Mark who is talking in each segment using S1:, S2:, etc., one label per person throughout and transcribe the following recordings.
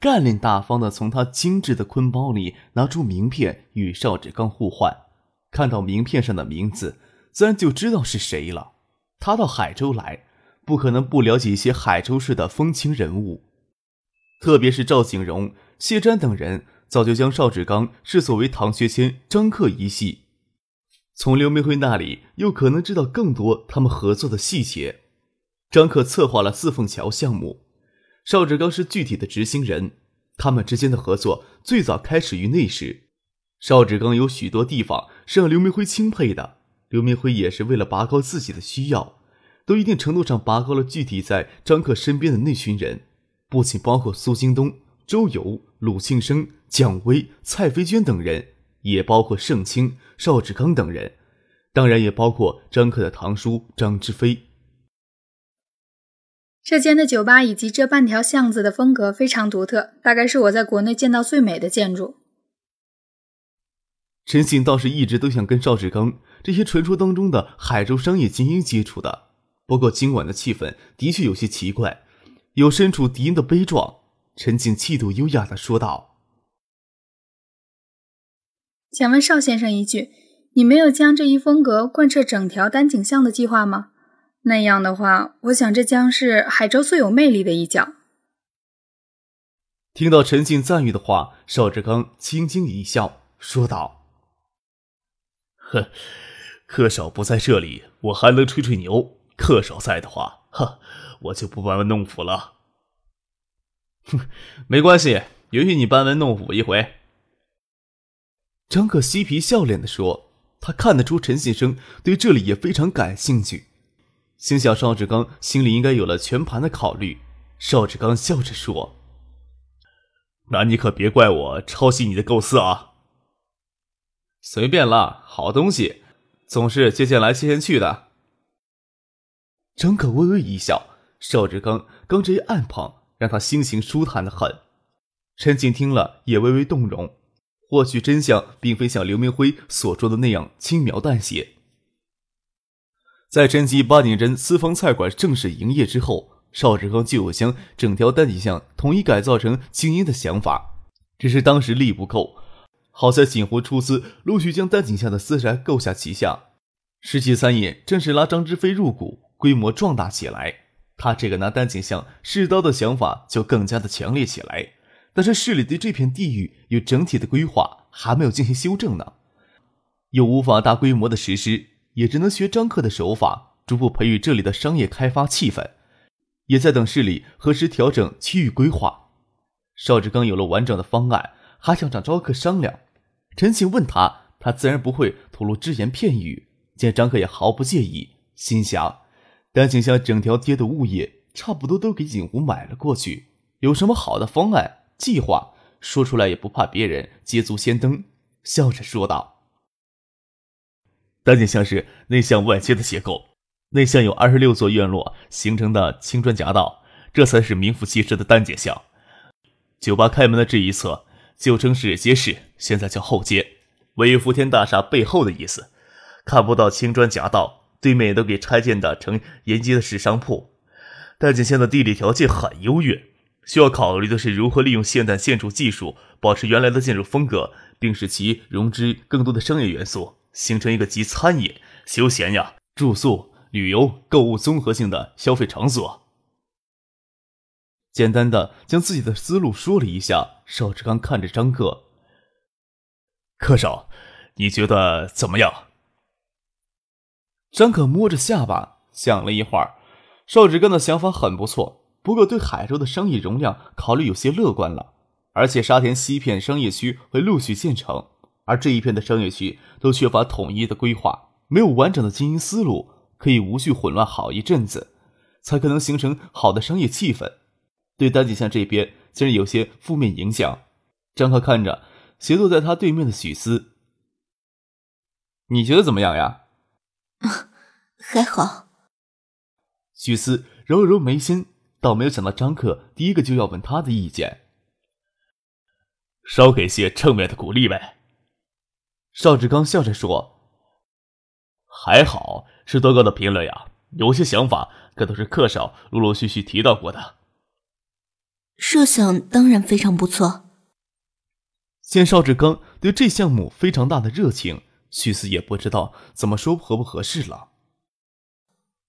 S1: 干练大方的从他精致的坤包里拿出名片，与邵志刚互换。看到名片上的名字，自然就知道是谁了。他到海州来，不可能不了解一些海州市的风情人物，特别是赵景荣、谢瞻等人，早就将邵志刚视作为唐学谦、张克一系。从刘明辉那里，又可能知道更多他们合作的细节。张克策划了四凤桥项目。邵志刚是具体的执行人，他们之间的合作最早开始于那时。邵志刚有许多地方是让刘明辉钦佩的，刘明辉也是为了拔高自己的需要，都一定程度上拔高了具体在张克身边的那群人，不仅包括苏京东、周游、鲁庆生、蒋威、蔡飞娟等人，也包括盛清、邵志刚等人，当然也包括张克的堂叔张之飞。
S2: 这间的酒吧以及这半条巷子的风格非常独特，大概是我在国内见到最美的建筑。
S1: 陈信倒是一直都想跟邵志刚这些传说当中的海州商业精英接触的，不过今晚的气氛的确有些奇怪，有身处敌人的悲壮。陈静气度优雅的说道：“
S2: 想问邵先生一句，你没有将这一风格贯彻整条丹景巷的计划吗？”那样的话，我想这将是海州最有魅力的一角。
S1: 听到陈静赞誉的话，邵志刚轻轻一笑，说道：“呵，客少不在这里，我还能吹吹牛；客少在的话，哼，我就不班门弄斧了。哼，没关系，允许你班门弄斧一回。”张克嬉皮笑脸的说：“他看得出陈信生对这里也非常感兴趣。”心想邵志刚心里应该有了全盘的考虑。邵志刚笑着说：“那你可别怪我抄袭你的构思啊。”随便啦，好东西总是借钱来借钱去的。张可微微一笑，邵志刚刚这一暗捧，让他心情舒坦的很。陈静听了也微微动容，或许真相并非像刘明辉所说的那样轻描淡写。在陈记八景镇私房菜馆正式营业之后，邵志刚就有将整条丹景巷统一改造成精英的想法。只是当时力不够，好在锦湖出资陆续将丹景巷的私宅购下旗下。世纪三爷正是拉张之飞入股，规模壮大起来。他这个拿丹景巷试刀的想法就更加的强烈起来。但是市里对这片地域有整体的规划，还没有进行修正呢，又无法大规模的实施。也只能学张克的手法，逐步培育这里的商业开发气氛，也在等市里何时调整区域规划。邵志刚有了完整的方案，还想找张克商量。陈庆问他，他自然不会吐露只言片语。见张克也毫不介意，心想：丹景巷整条街的物业差不多都给景湖买了过去，有什么好的方案计划，说出来也不怕别人捷足先登。笑着说道。单景巷是内向外接的结构，内向有二十六座院落形成的青砖夹道，这才是名副其实的单景巷。酒吧开门的这一侧旧称是街市，现在叫后街，位于福田大厦背后的意思。看不到青砖夹道，对面也都给拆建的成沿街的是商铺。单景巷的地理条件很优越，需要考虑的是如何利用现代建筑技术，保持原来的建筑风格，并使其融之更多的商业元素。形成一个集餐饮、休闲呀、住宿、旅游、购物综合性的消费场所。简单的将自己的思路说了一下，邵志刚看着张克，克少，你觉得怎么样？张可摸着下巴想了一会儿，邵志刚的想法很不错，不过对海州的商业容量考虑有些乐观了，而且沙田西片商业区会陆续建成。而这一片的商业区都缺乏统一的规划，没有完整的经营思路，可以无序混乱好一阵子，才可能形成好的商业气氛。对丹景巷这边竟然有些负面影响。张克看着，斜坐在他对面的许思。你觉得怎么样呀？
S3: 还好。
S1: 许思揉了揉眉心，倒没有想到张克第一个就要问他的意见。少给些正面的鼓励呗。邵志刚笑着说：“还好是多高的评论呀，有些想法可都是课上陆陆续续提到过的。”
S3: 设想当然非常不错。
S1: 见邵志刚对这项目非常大的热情，许思也不知道怎么说合不合适了。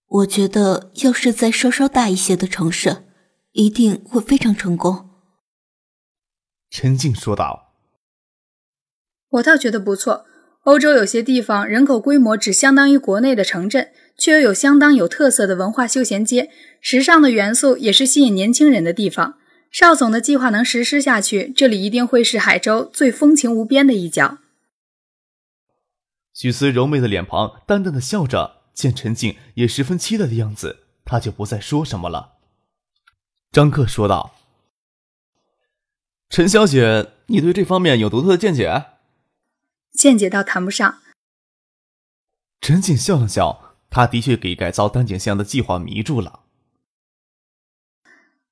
S3: 我觉得，要是在稍稍大一些的城市，一定会非常成功。
S1: 陈静说道：“
S2: 我倒觉得不错。欧洲有些地方人口规模只相当于国内的城镇，却又有相当有特色的文化休闲街，时尚的元素也是吸引年轻人的地方。邵总的计划能实施下去，这里一定会是海州最风情无边的一角。”
S1: 许思柔媚的脸庞淡淡的笑着，见陈静也十分期待的样子，他就不再说什么了。张克说道。陈小姐，你对这方面有独特的见解？
S2: 见解倒谈不上。
S1: 陈静笑了笑，他的确给改造丹景巷的计划迷住了。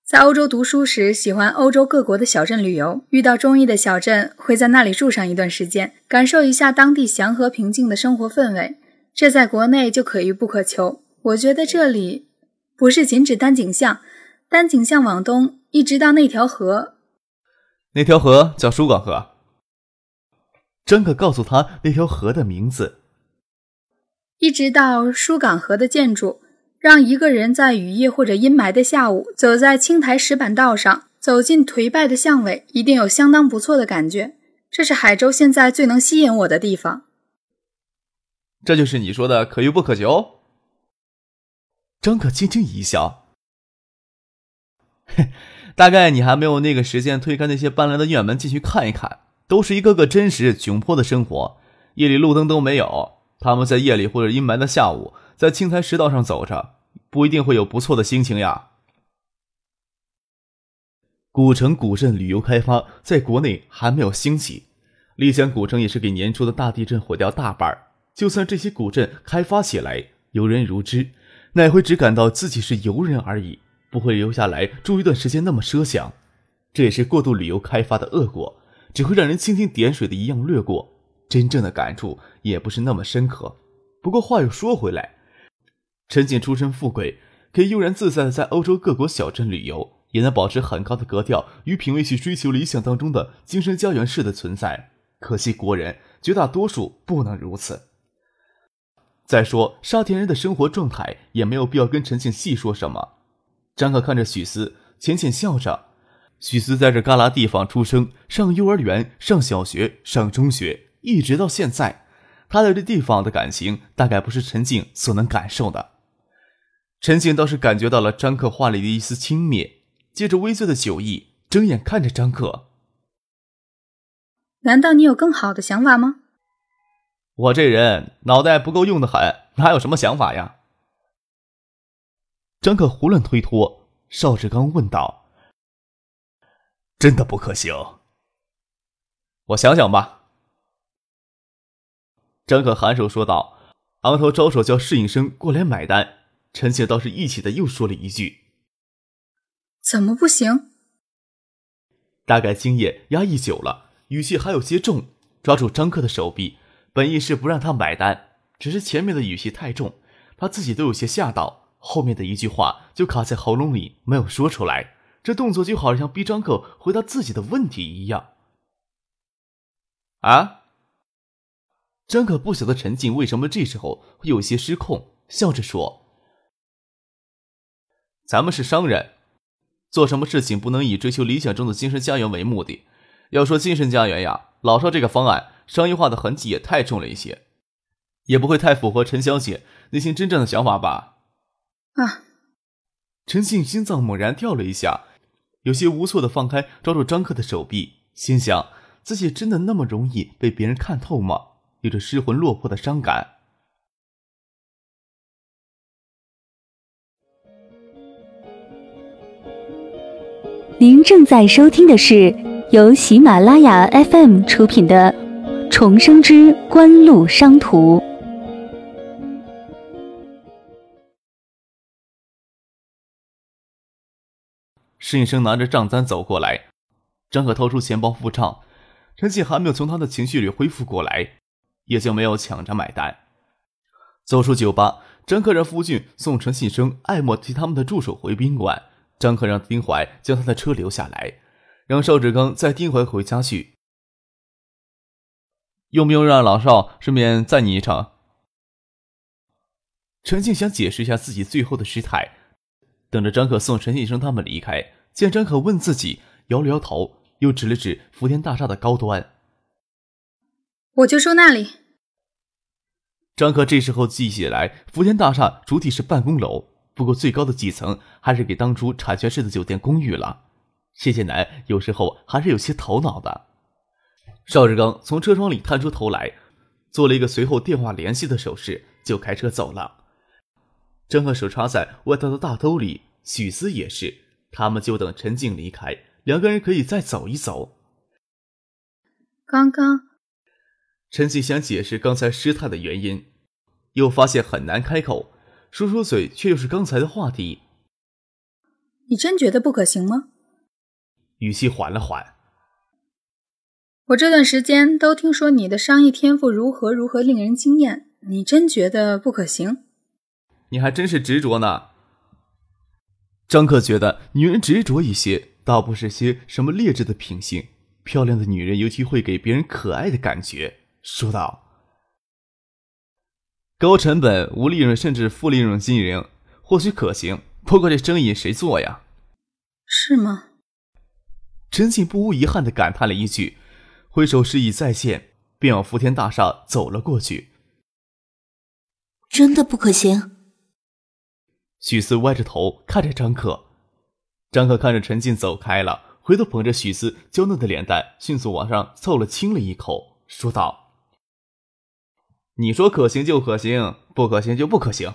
S2: 在欧洲读书时，喜欢欧洲各国的小镇旅游，遇到中意的小镇，会在那里住上一段时间，感受一下当地祥和平静的生活氛围。这在国内就可遇不可求。我觉得这里不是仅指丹景巷，丹景巷往东一直到那条河。
S1: 那条河叫疏港河。张可告诉他那条河的名字。
S2: 一直到疏港河的建筑，让一个人在雨夜或者阴霾的下午，走在青苔石板道上，走进颓败的巷尾，一定有相当不错的感觉。这是海州现在最能吸引我的地方。
S1: 这就是你说的可遇不可求。张可轻轻一笑，嘿。大概你还没有那个时间推开那些斑斓的院门进去看一看，都是一个个真实窘迫的生活。夜里路灯都没有，他们在夜里或者阴霾的下午，在青苔石道上走着，不一定会有不错的心情呀。古城古镇旅游开发在国内还没有兴起，丽江古城也是给年初的大地震毁掉大半就算这些古镇开发起来，游人如织，那会只感到自己是游人而已。不会留下来住一段时间那么奢想，这也是过度旅游开发的恶果，只会让人蜻蜓点水的一样掠过，真正的感触也不是那么深刻。不过话又说回来，陈静出身富贵，可以悠然自在的在欧洲各国小镇旅游，也能保持很高的格调与品味去追求理想当中的精神家园式的存在。可惜国人绝大多数不能如此。再说沙田人的生活状态，也没有必要跟陈静细说什么。张可看着许思，浅浅笑着。许思在这旮旯地方出生，上幼儿园，上小学，上中学，一直到现在，他对这地方的感情，大概不是陈静所能感受的。陈静倒是感觉到了张克话里的一丝轻蔑，借着微醉的酒意，睁眼看着张克：“
S2: 难道你有更好的想法吗？”
S1: 我这人脑袋不够用的很，哪有什么想法呀？张克胡乱推脱，邵志刚问道：“真的不可行？我想想吧。”张可颔首说道，昂头招手叫侍应生过来买单。陈姐倒是义气的又说了一句：“
S2: 怎么不行？”
S1: 大概今夜压抑久了，语气还有些重，抓住张克的手臂，本意是不让他买单，只是前面的语气太重，他自己都有些吓到。后面的一句话就卡在喉咙里，没有说出来。这动作就好像逼张可回答自己的问题一样。啊！张可不晓得陈静为什么这时候会有些失控，笑着说：“咱们是商人，做什么事情不能以追求理想中的精神家园为目的。要说精神家园呀，老邵这个方案商业化的痕迹也太重了一些，也不会太符合陈小姐内心真正的想法吧。”
S2: 啊！
S1: 陈静心脏猛然跳了一下，有些无措的放开抓住张克的手臂，心想：自己真的那么容易被别人看透吗？有着失魂落魄的伤感。
S4: 您正在收听的是由喜马拉雅 FM 出品的《重生之官路商途》。
S1: 侍应生拿着账单走过来，张可掏出钱包付账。陈信还没有从他的情绪里恢复过来，也就没有抢着买单。走出酒吧，张可让夫俊送陈信生、艾莫替他们的助手回宾馆。张可让丁怀将他的车留下来，让邵志刚载丁怀回家去。用不用让老邵顺便载你一程？陈静想解释一下自己最后的失态，等着张可送陈信生他们离开。见张可问自己，摇了摇头，又指了指福田大厦的高端：“
S2: 我就住那里。”
S1: 张可这时候记起来，福田大厦主体是办公楼。不过最高的几层还是给当初产权式的酒店公寓了。谢谢南有时候还是有些头脑的。邵志刚从车窗里探出头来，做了一个随后电话联系的手势，就开车走了。张和手插在外套的大兜里，许思也是。他们就等陈静离开，两个人可以再走一走。
S2: 刚刚，
S1: 陈静想解释刚才失态的原因，又发现很难开口。说说嘴，却又是刚才的话题。
S2: 你真觉得不可行吗？
S1: 语气缓了缓。
S2: 我这段时间都听说你的商业天赋如何如何令人惊艳，你真觉得不可行？
S1: 你还真是执着呢。张克觉得女人执着一些，倒不是些什么劣质的品性。漂亮的女人尤其会给别人可爱的感觉。说道。高成本、无利润甚至负利润经营或许可行，不过这生意谁做呀？
S2: 是吗？
S1: 陈静不无遗憾的感叹了一句，挥手示意再见，便往福田大厦走了过去。
S3: 真的不可行？
S1: 许四歪着头看着张可，张可看着陈进走开了，回头捧着许四娇嫩的脸蛋，迅速往上凑了亲了一口，说道。你说可行就可行，不可行就不可行。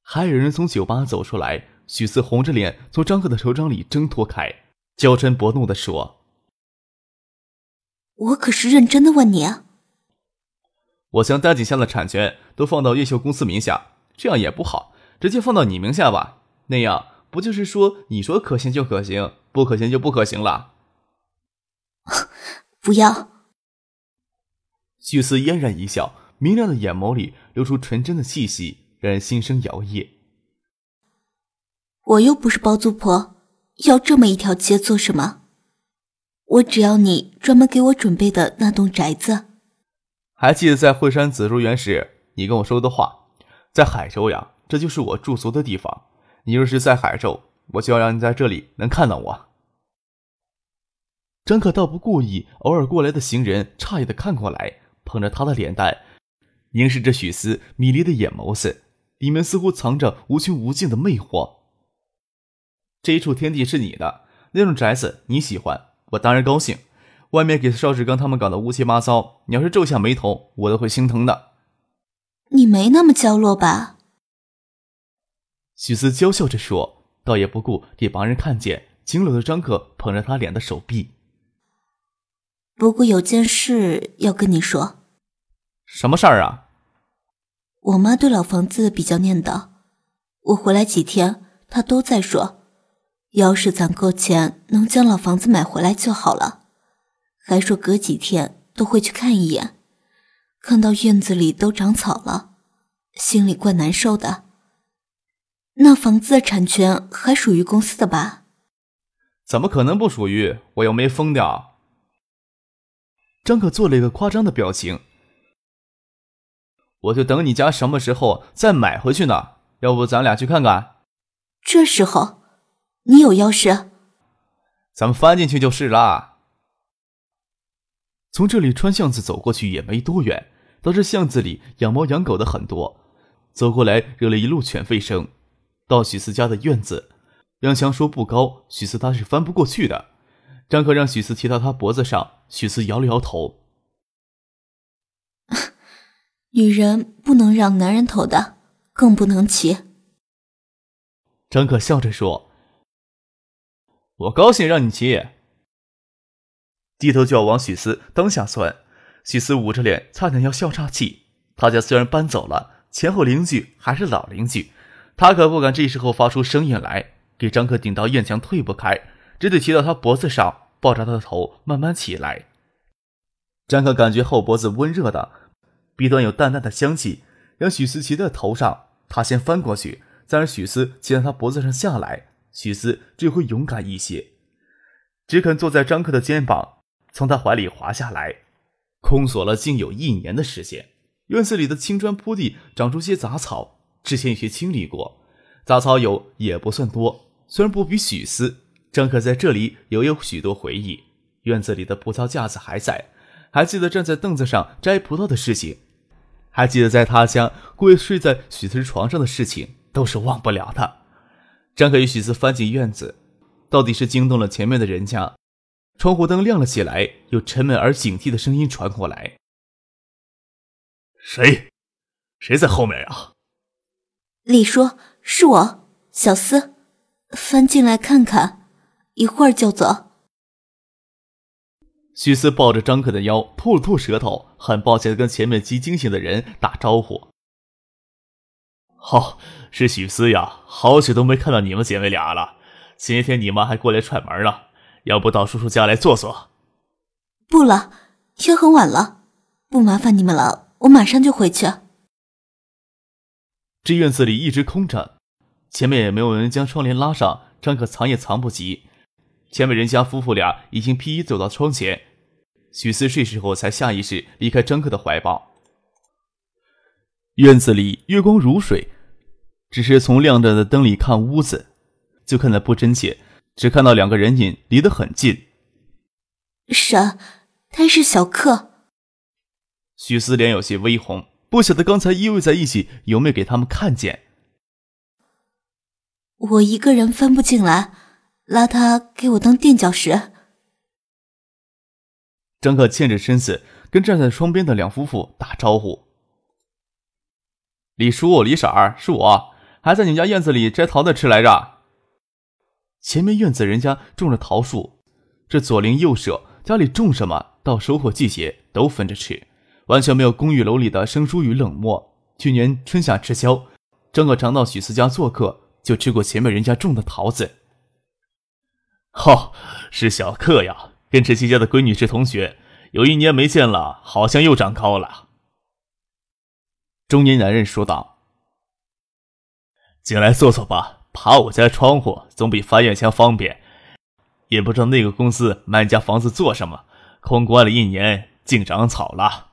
S1: 还有人从酒吧走出来，许四红着脸从张克的手掌里挣脱开，娇嗔薄怒的说：“
S3: 我可是认真的问你啊！
S1: 我将丹景下的产权都放到越秀公司名下，这样也不好，直接放到你名下吧。那样不就是说你说可行就可行，不可行就不可行了？”
S3: 不要。
S1: 许思嫣然一笑，明亮的眼眸里流出纯真的气息，让人心生摇曳。
S3: 我又不是包租婆，要这么一条街做什么？我只要你专门给我准备的那栋宅子。
S1: 还记得在惠山紫竹园时，你跟我说的话，在海州呀，这就是我驻足的地方。你若是在海州，我就要让你在这里能看到我。张可倒不故意，偶尔过来的行人诧异的看过来。捧着他的脸蛋，凝视着许思迷离的眼眸子，里面似乎藏着无穷无尽的魅惑。这一处天地是你的，那种宅子你喜欢，我当然高兴。外面给邵志刚他们搞得乌七八糟，你要是皱下眉头，我都会心疼的。
S3: 你没那么娇弱吧？
S1: 许思娇笑着说，倒也不顾给旁人看见，紧搂着张可捧着他脸的手臂。
S3: 不过有件事要跟你说。
S1: 什么事儿啊？
S3: 我妈对老房子比较念叨，我回来几天，她都在说，要是攒够钱，能将老房子买回来就好了。还说隔几天都会去看一眼，看到院子里都长草了，心里怪难受的。那房子的产权还属于公司的吧？
S1: 怎么可能不属于？我又没疯掉。张可做了一个夸张的表情。我就等你家什么时候再买回去呢？要不咱俩去看看？
S3: 这时候，你有钥匙？
S1: 咱们翻进去就是了。从这里穿巷子走过去也没多远，倒是巷子里养猫养狗的很多，走过来惹了一路犬吠声。到许四家的院子，杨强说不高，许四他是翻不过去的。张可让许四骑到他脖子上，许四摇了摇头。
S3: 女人不能让男人头的，更不能骑。
S1: 张可笑着说：“我高兴让你骑，低头就要往许思当下钻。许思捂着脸，差点要笑岔气。他家虽然搬走了，前后邻居还是老邻居，他可不敢这时候发出声音来，给张克顶到院墙退不开，只得骑到他脖子上，抱着他的头慢慢起来。张克感觉后脖子温热的，鼻端有淡淡的香气，让许思骑在头上。他先翻过去，再让许思骑在他脖子上下来，许思就会勇敢一些，只肯坐在张克的肩膀，从他怀里滑下来。空锁了竟有一年的时间，院子里的青砖铺地长出些杂草，之前也清理过，杂草有也不算多，虽然不比许思，张可在这里也有许多回忆。院子里的葡萄架子还在，还记得站在凳子上摘葡萄的事情，还记得在他家故意睡在许思床上的事情，都是忘不了的。张可与许思翻进院子，到底是惊动了前面的人家。窗户灯亮了起来，有沉闷而警惕的声音传过来：“谁？谁在后面呀？”
S3: 李叔，是我，小思，翻进来看看，一会儿就走。
S1: 许思抱着张克的腰，吐了吐舌头，很抱歉的跟前面急惊醒的人打招呼：“哦，是许思呀，好久都没看到你们姐妹俩了。前些天你妈还过来串门呢。”要不到叔叔家来坐坐？
S3: 不了，天很晚了，不麻烦你们了，我马上就回去。
S1: 这院子里一直空着，前面也没有人将窗帘拉上，张可藏也藏不及。前面人家夫妇俩已经披衣走到窗前，许思睡时候才下意识离开张克的怀抱。院子里月光如水，只是从亮着的灯里看屋子，就看得不真切。只看到两个人影离得很近。
S3: 闪，他是小克。
S1: 许思脸有些微红，不晓得刚才依偎在一起有没有给他们看见。
S3: 我一个人翻不进来，拉他给我当垫脚石。
S1: 张克欠着身子，跟站在窗边的两夫妇打招呼：“李叔、李婶儿，是我，还在你们家院子里摘桃子吃来着。”前面院子人家种了桃树，这左邻右舍家里种什么，到收获季节都分着吃，完全没有公寓楼里的生疏与冷漠。去年春夏吃宵，张可常到许四家做客，就吃过前面人家种的桃子。哦，是小克呀，跟陈七家的闺女是同学，有一年没见了，好像又长高了。中年男人说道：“进来坐坐吧。”爬我家窗户总比翻院墙方便，也不知道那个公司买家房子做什么，空关了一年，竟长草了。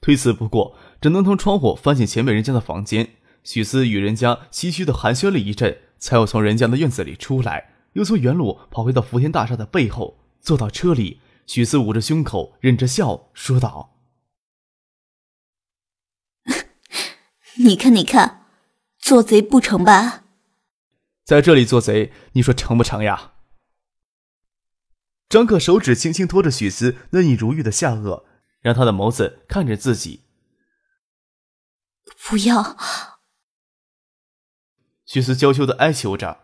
S1: 推辞不过，只能从窗户翻进前面人家的房间。许思与人家唏嘘的寒暄了一阵，才又从人家的院子里出来，又从原路跑回到福田大厦的背后，坐到车里。许思捂着胸口，忍着笑说道：“
S3: 你看，你看。”做贼不成吧？
S1: 在这里做贼，你说成不成呀？张克手指轻轻托着许思嫩腻如玉的下颚，让他的眸子看着自己。
S3: 不要！
S1: 许思娇羞的哀求着。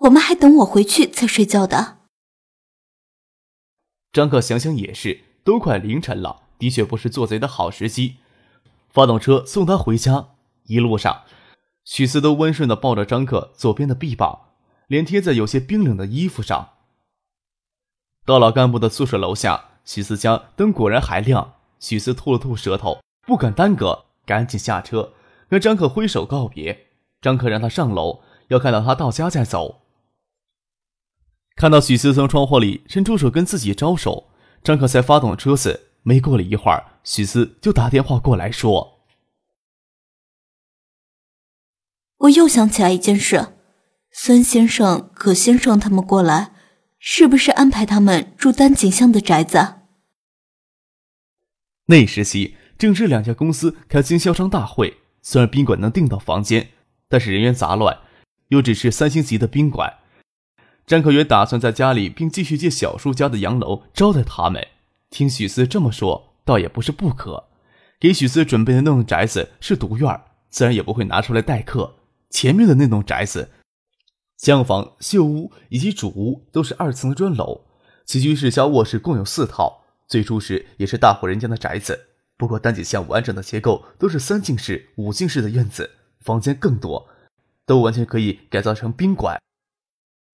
S3: 我们还等我回去才睡觉的。
S1: 张克想想也是，都快凌晨了，的确不是做贼的好时机。发动车送他回家。一路上，许思都温顺的抱着张克左边的臂膀，脸贴在有些冰冷的衣服上。到了干部的宿舍楼下，许思家灯果然还亮。许思吐了吐舌头，不敢耽搁，赶紧下车，跟张克挥手告别。张克让他上楼，要看到他到家再走。看到许思从窗户里伸出手跟自己招手，张克才发动车子。没过了一会儿，许思就打电话过来说。
S3: 我又想起来一件事，孙先生、葛先生他们过来，是不是安排他们住丹景巷的宅子？
S1: 那时期正是两家公司开经销商大会，虽然宾馆能订到房间，但是人员杂乱，又只是三星级的宾馆。张可元打算在家里，并继续借小叔家的洋楼招待他们。听许思这么说，倒也不是不可。给许思准备的那栋宅子是独院，自然也不会拿出来待客。前面的那栋宅子，厢房、秀屋以及主屋都是二层的砖楼，起居室、小卧室共有四套。最初时也是大户人家的宅子，不过单几项完整的结构都是三进式、五进式的院子，房间更多，都完全可以改造成宾馆。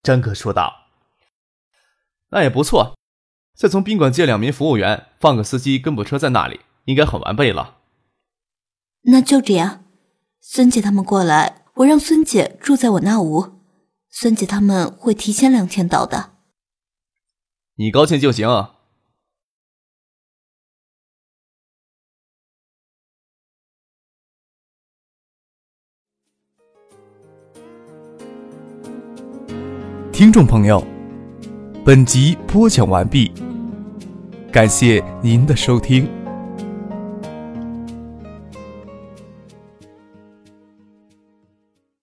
S1: 张哥说道：“那也不错，再从宾馆借两名服务员，放个司机跟部车在那里，应该很完备了。”
S3: 那就这样，孙姐他们过来，我让孙姐住在我那屋。孙姐他们会提前两天到的，
S1: 你高兴就行。
S5: 听众朋友，本集播讲完毕，感谢您的收听。